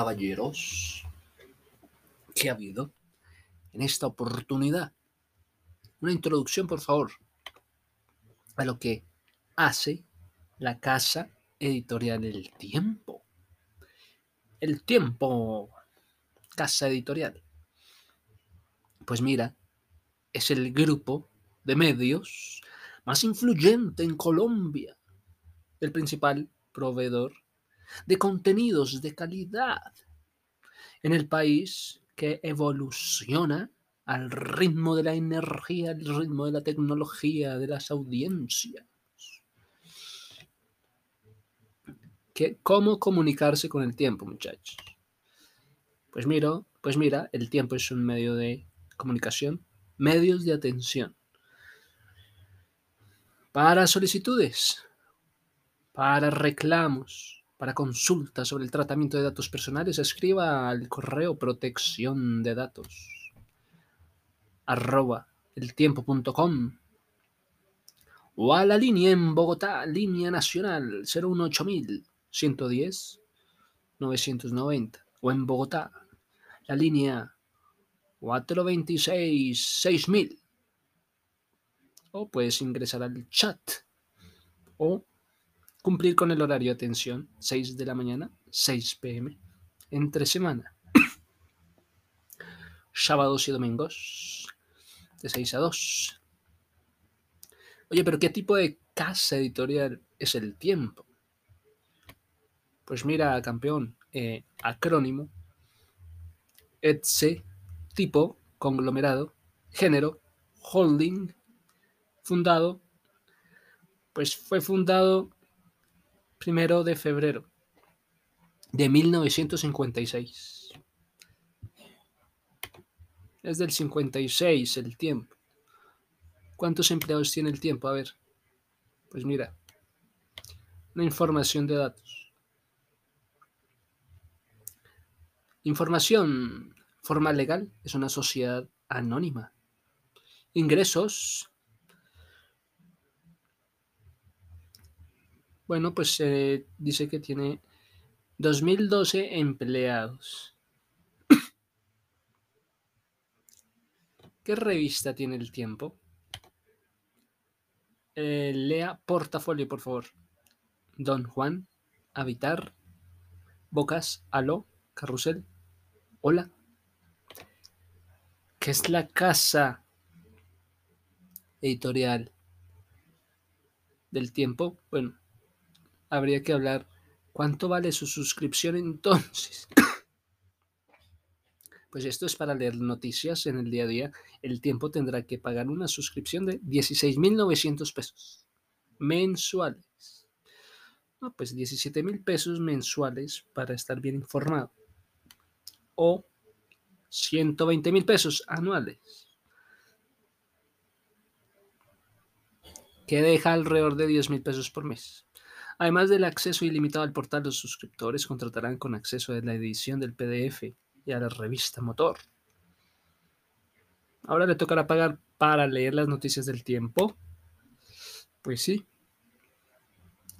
caballeros, ¿qué ha habido en esta oportunidad? Una introducción, por favor, a lo que hace la casa editorial El Tiempo. El Tiempo, casa editorial. Pues mira, es el grupo de medios más influyente en Colombia, el principal proveedor de contenidos de calidad en el país que evoluciona al ritmo de la energía, al ritmo de la tecnología, de las audiencias. ¿Cómo comunicarse con el tiempo, muchachos? Pues mira, pues mira, el tiempo es un medio de comunicación, medios de atención. Para solicitudes, para reclamos, para consultas sobre el tratamiento de datos personales, escriba al correo protección de datos o a la línea en Bogotá, línea nacional 018000 110 990 o en Bogotá, la línea 426 6000 o puedes ingresar al chat o cumplir con el horario de atención 6 de la mañana, 6 pm, entre semana. Sábados y domingos, de 6 a 2. Oye, pero ¿qué tipo de casa editorial es el tiempo? Pues mira, campeón, eh, acrónimo, etc, tipo, conglomerado, género, holding, fundado, pues fue fundado primero de febrero de 1956. Es del 56 el tiempo. ¿Cuántos empleados tiene el tiempo? A ver, pues mira, una información de datos. Información. Forma legal es una sociedad anónima. Ingresos. Bueno, pues se dice que tiene 2012 empleados. ¿Qué revista tiene el tiempo? Eh, lea portafolio, por favor. Don Juan, Habitar, Bocas, Aló, Carrusel. Hola. ¿Qué es la casa editorial del tiempo? Bueno, habría que hablar cuánto vale su suscripción entonces. Pues esto es para leer noticias en el día a día. El tiempo tendrá que pagar una suscripción de 16.900 pesos mensuales. No, pues 17 mil pesos mensuales para estar bien informado o 120 mil pesos anuales, que deja alrededor de 10 mil pesos por mes. Además del acceso ilimitado al portal, los suscriptores contratarán con acceso a la edición del PDF y a la revista Motor. Ahora le tocará pagar para leer las noticias del tiempo. Pues sí.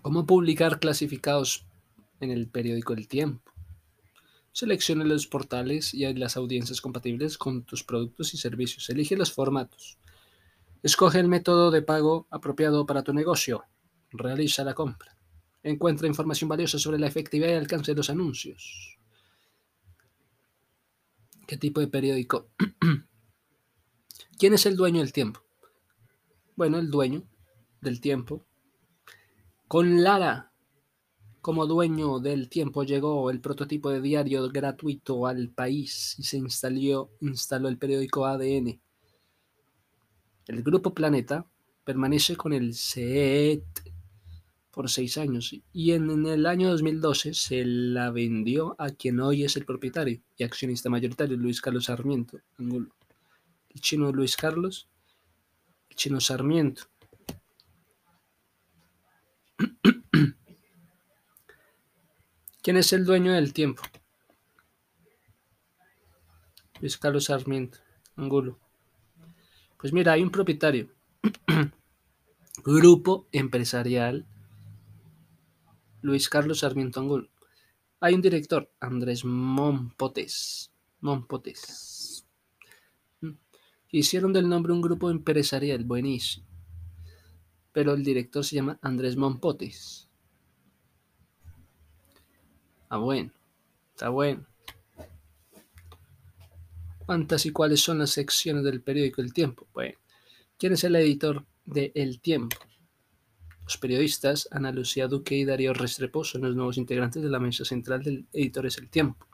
¿Cómo publicar clasificados en el periódico El Tiempo? Seleccione los portales y las audiencias compatibles con tus productos y servicios. Elige los formatos. Escoge el método de pago apropiado para tu negocio. Realiza la compra. Encuentra información valiosa sobre la efectividad y alcance de los anuncios. ¿Qué tipo de periódico? ¿Quién es el dueño del tiempo? Bueno, el dueño del tiempo. Con Lara como dueño del tiempo llegó el prototipo de diario gratuito al país y se instaló, instaló el periódico ADN. El Grupo Planeta permanece con el CET por seis años y en, el año 2012 se la vendió a quien hoy es el propietario y accionista mayoritario, Luis Carlos Sarmiento, El chino Luis Carlos, el chino Sarmiento. ¿Quién es el dueño del tiempo? Luis Carlos Sarmiento, Angulo. Pues mira, hay un propietario. Grupo empresarial Luis Carlos Sarmiento Angulo. Hay un director, Andrés Mompotes. Mompotes. Mm. Hicieron del nombre un grupo empresarial buenísimo. Pero el director se llama Andrés Mompotes. Ah, bueno. Está bueno. ¿Cuántas y cuáles son las secciones del periódico El Tiempo? Bueno, ¿quién es el editor de El Tiempo? Los periodistas Ana Lucía Duque y Darío Restrepo son los nuevos integrantes de la mesa central del Editores El Tiempo.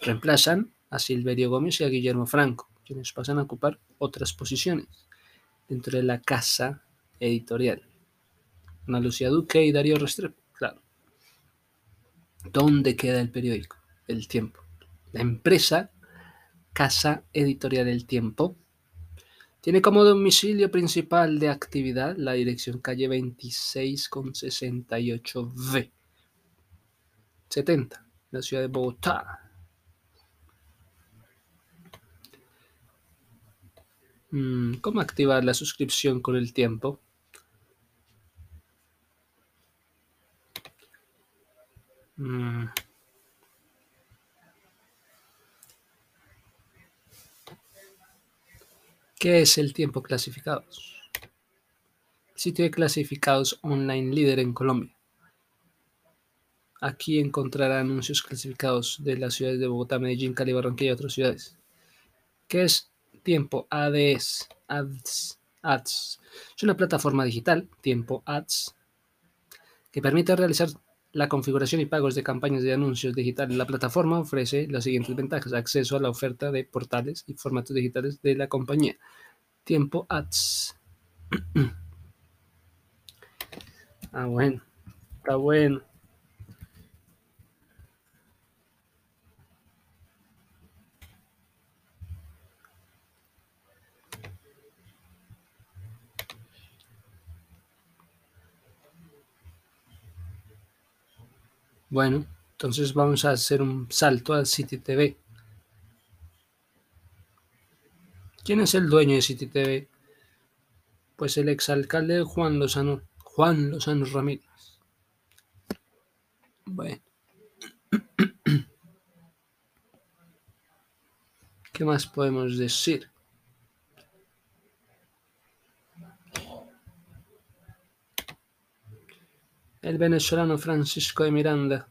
Reemplazan a Silverio Gómez y a Guillermo Franco, quienes pasan a ocupar otras posiciones dentro de la casa editorial. Ana Lucía Duque y Darío Restrepo, claro. ¿Dónde queda el periódico? El Tiempo. La empresa Casa Editorial del Tiempo. Tiene como domicilio principal de actividad la dirección calle 26 con 68V. 70, la ciudad de Bogotá. Mm, ¿Cómo activar la suscripción con el tiempo? Mm. ¿Qué es el tiempo clasificados? Sitio de clasificados online líder en Colombia. Aquí encontrará anuncios clasificados de las ciudades de Bogotá, Medellín, Cali, Barranquilla y otras ciudades. ¿Qué es tiempo ADS? Ads, Ads. Es una plataforma digital, tiempo Ads, que permite realizar la configuración y pagos de campañas de anuncios digitales. La plataforma ofrece las siguientes ventajas. Acceso a la oferta de portales y formatos digitales de la compañía. Tiempo Ads. ah, bueno. Está bueno. Bueno, entonces vamos a hacer un salto al City TV. ¿Quién es el dueño de City TV? Pues el exalcalde Juan Lozano, Juan Lozano Ramírez. Bueno. ¿Qué más podemos decir? El venezolano Francisco de Miranda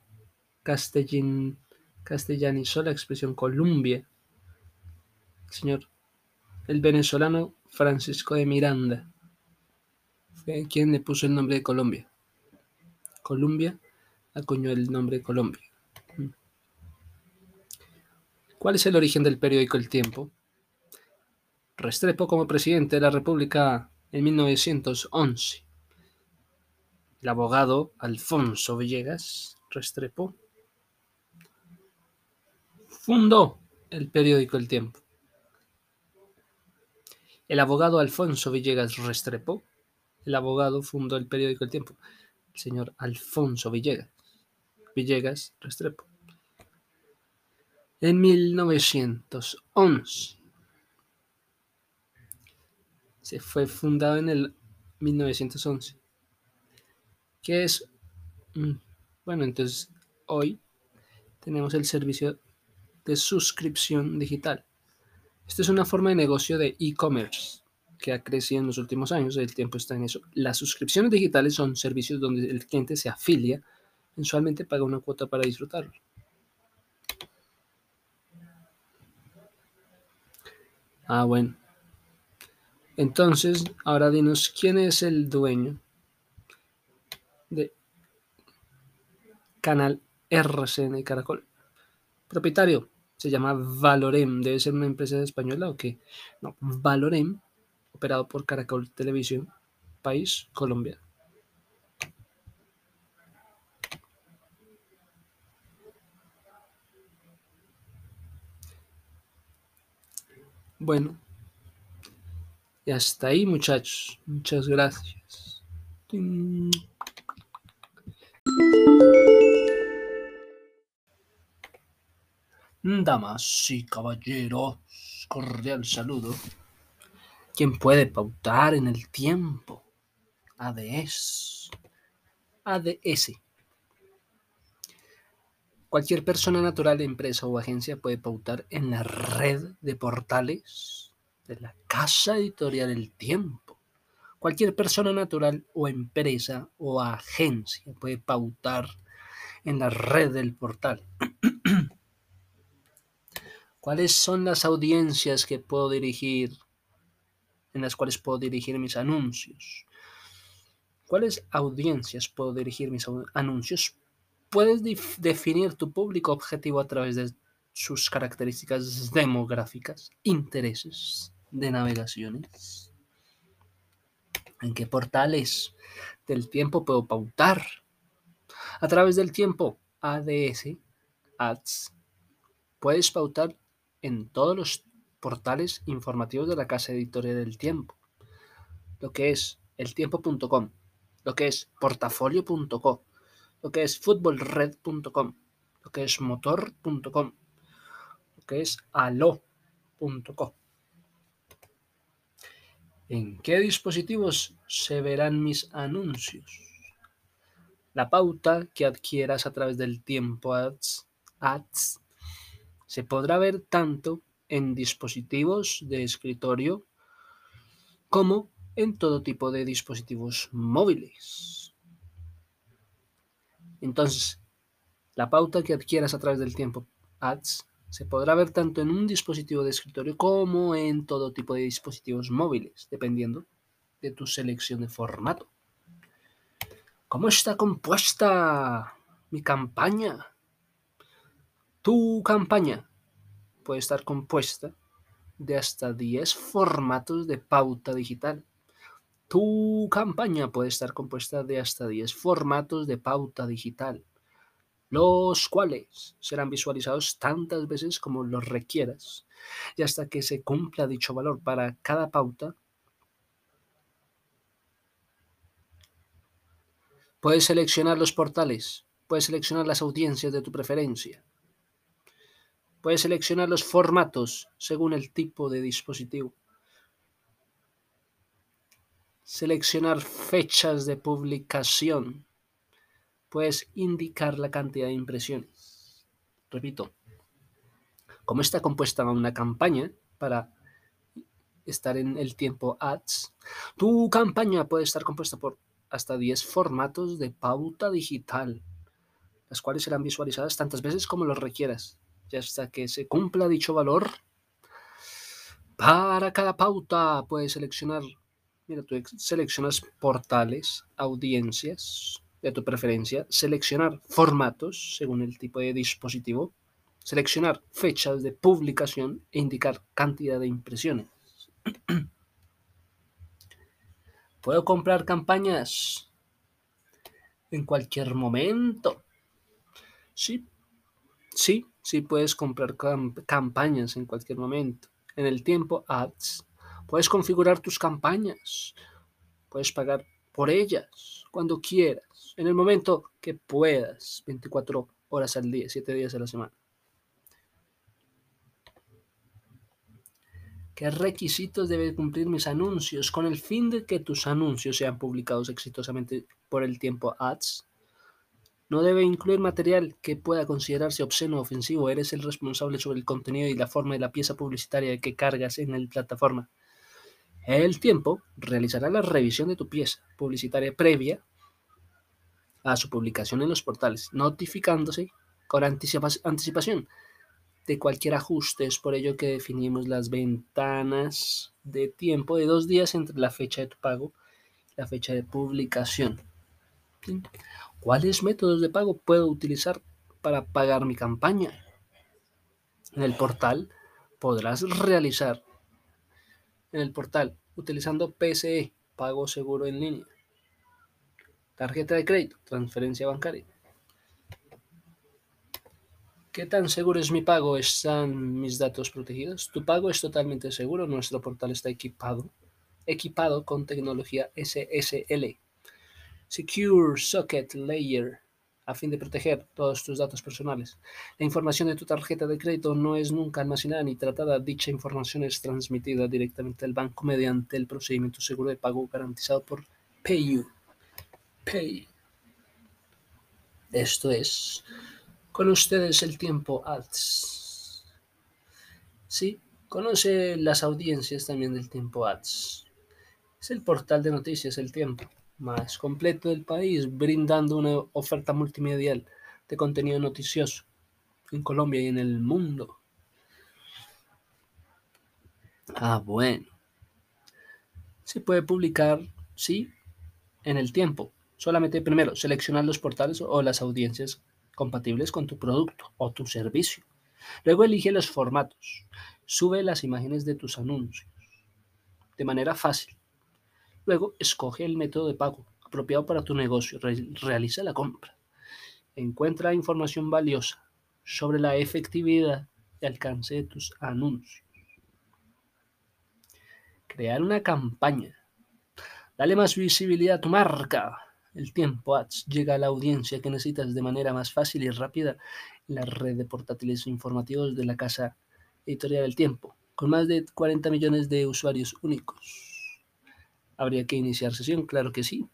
castellanizó la expresión Colombia. Señor, el venezolano Francisco de Miranda fue quien le puso el nombre de Colombia. Colombia acuñó el nombre de Colombia. Mm. ¿Cuál es el origen del periódico El Tiempo? Restrepo como presidente de la República en 1911 el abogado Alfonso Villegas Restrepo fundó el periódico El Tiempo. El abogado Alfonso Villegas Restrepo, el abogado fundó el periódico El Tiempo. El señor Alfonso Villegas, Villegas Restrepo. En 1911. Se fue fundado en el 1911 que es, mm, bueno, entonces hoy tenemos el servicio de suscripción digital. Esta es una forma de negocio de e-commerce que ha crecido en los últimos años, el tiempo está en eso. Las suscripciones digitales son servicios donde el cliente se afilia, mensualmente paga una cuota para disfrutarlo. Ah, bueno. Entonces, ahora dinos, ¿quién es el dueño de Canal RCN Caracol. Propietario se llama Valorem, debe ser una empresa española o qué. No, Valorem, operado por Caracol Televisión, país Colombia. Bueno, y hasta ahí muchachos. Muchas gracias. Damas y caballeros, cordial saludo. ¿Quién puede pautar en el tiempo? ADS. ADS. Cualquier persona natural, empresa o agencia puede pautar en la red de portales de la Casa Editorial El Tiempo. Cualquier persona natural o empresa o agencia puede pautar en la red del portal. ¿Cuáles son las audiencias que puedo dirigir, en las cuales puedo dirigir mis anuncios? ¿Cuáles audiencias puedo dirigir mis anuncios? Puedes definir tu público objetivo a través de sus características demográficas, intereses de navegaciones. ¿En qué portales del tiempo puedo pautar? A través del tiempo, ADS, Ads, puedes pautar en todos los portales informativos de la casa editorial del tiempo. Lo que es eltiempo.com, lo que es portafolio.co, lo que es futbolred.com, lo que es motor.com, lo que es alo.co. ¿En qué dispositivos se verán mis anuncios? La pauta que adquieras a través del tiempo ads, ads se podrá ver tanto en dispositivos de escritorio como en todo tipo de dispositivos móviles. Entonces, la pauta que adquieras a través del tiempo ads se podrá ver tanto en un dispositivo de escritorio como en todo tipo de dispositivos móviles, dependiendo de tu selección de formato. ¿Cómo está compuesta mi campaña? Tu campaña puede estar compuesta de hasta 10 formatos de pauta digital. Tu campaña puede estar compuesta de hasta 10 formatos de pauta digital, los cuales serán visualizados tantas veces como los requieras y hasta que se cumpla dicho valor para cada pauta Puedes seleccionar los portales, puedes seleccionar las audiencias de tu preferencia. Puedes seleccionar los formatos según el tipo de dispositivo. Seleccionar fechas de publicación. Puedes indicar la cantidad de impresiones. Repito, como está compuesta una campaña para estar en el tiempo ads, tu campaña puede estar compuesta por hasta 10 formatos de pauta digital, las cuales serán visualizadas tantas veces como lo requieras, y hasta que se cumpla dicho valor. Para cada pauta puedes seleccionar, mira, tú seleccionas portales, audiencias de tu preferencia, seleccionar formatos según el tipo de dispositivo, seleccionar fechas de publicación e indicar cantidad de impresiones. Puedo comprar campañas en cualquier momento. Sí, sí, sí puedes comprar campañas en cualquier momento. En el tiempo ads. Puedes configurar tus campañas. Puedes pagar por ellas cuando quieras, en el momento que puedas, 24 horas al día, 7 días a la semana. ¿Qué requisitos deben cumplir mis anuncios con el fin de que tus anuncios sean publicados exitosamente por el tiempo ads? No debe incluir material que pueda considerarse obsceno o ofensivo. Eres el responsable sobre el contenido y la forma de la pieza publicitaria que cargas en la plataforma. El tiempo realizará la revisión de tu pieza publicitaria previa a su publicación en los portales, notificándose con anticipación de cualquier ajuste. Es por ello que definimos las ventanas de tiempo de dos días entre la fecha de tu pago y la fecha de publicación. ¿Cuáles métodos de pago puedo utilizar para pagar mi campaña? En el portal podrás realizar en el portal utilizando PSE, pago seguro en línea, tarjeta de crédito, transferencia bancaria ¿Qué tan seguro es mi pago? ¿Están mis datos protegidos? Tu pago es totalmente seguro. Nuestro portal está equipado, equipado con tecnología SSL, Secure Socket Layer, a fin de proteger todos tus datos personales. La información de tu tarjeta de crédito no es nunca almacenada ni tratada. Dicha información es transmitida directamente al banco mediante el procedimiento seguro de pago garantizado por PayU. Pay. Esto es Con ustedes el tiempo ads. Sí, conoce las audiencias también del tiempo ads. Es el portal de noticias El Tiempo más completo del país, brindando una oferta multimedial de contenido noticioso en Colombia y en el mundo. Ah, bueno. Se puede publicar, sí, en el tiempo. Solamente primero seleccionar los portales o las audiencias compatibles con tu producto o tu servicio. Luego elige los formatos. Sube las imágenes de tus anuncios de manera fácil. Luego escoge el método de pago apropiado para tu negocio. realiza la compra. Encuentra información valiosa sobre la efectividad y alcance de tus anuncios. Crear una campaña. Dale más visibilidad a tu marca el tiempo ads llega a la audiencia que necesitas de manera más fácil y rápida en la red de portátiles informativos de la casa editorial del tiempo, con más de 40 millones de usuarios únicos. ¿Habría que iniciar sesión? Claro que sí.